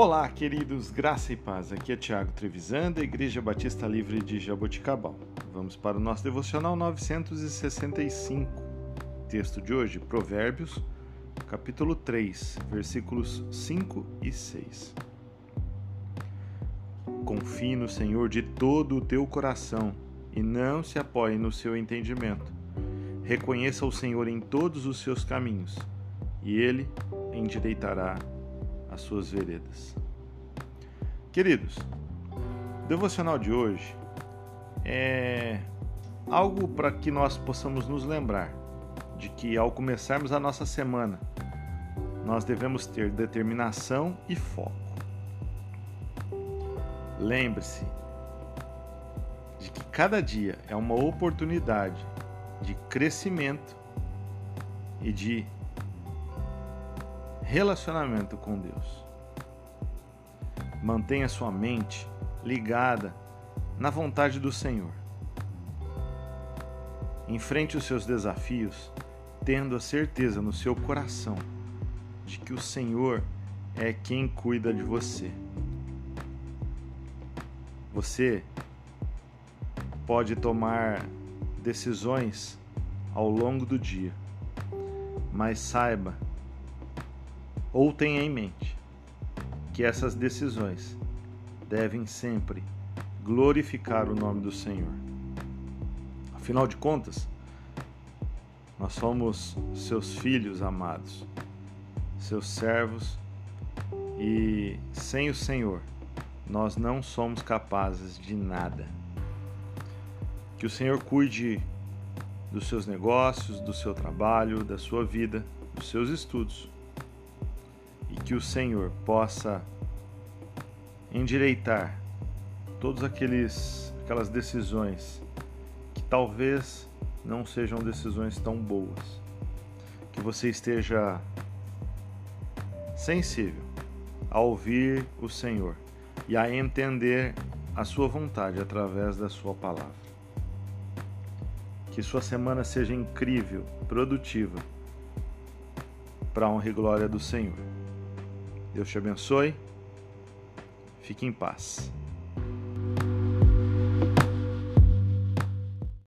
Olá, queridos, graça e paz. Aqui é Tiago Trevisan, da Igreja Batista Livre de Jaboticabal. Vamos para o nosso devocional 965. Texto de hoje, Provérbios, capítulo 3, versículos 5 e 6. Confie no Senhor de todo o teu coração e não se apoie no seu entendimento. Reconheça o Senhor em todos os seus caminhos e ele endireitará as suas veredas. Queridos, o devocional de hoje é algo para que nós possamos nos lembrar de que ao começarmos a nossa semana, nós devemos ter determinação e foco. Lembre-se de que cada dia é uma oportunidade de crescimento e de relacionamento com Deus. Mantenha sua mente ligada na vontade do Senhor. Enfrente os seus desafios tendo a certeza no seu coração de que o Senhor é quem cuida de você. Você pode tomar decisões ao longo do dia, mas saiba ou tenha em mente que essas decisões devem sempre glorificar o nome do Senhor. Afinal de contas, nós somos seus filhos amados, seus servos, e sem o Senhor nós não somos capazes de nada. Que o Senhor cuide dos seus negócios, do seu trabalho, da sua vida, dos seus estudos que o Senhor possa endireitar todas aqueles aquelas decisões que talvez não sejam decisões tão boas. Que você esteja sensível a ouvir o Senhor e a entender a sua vontade através da sua palavra. Que sua semana seja incrível, produtiva, para a honra e glória do Senhor. Deus te abençoe. Fique em paz.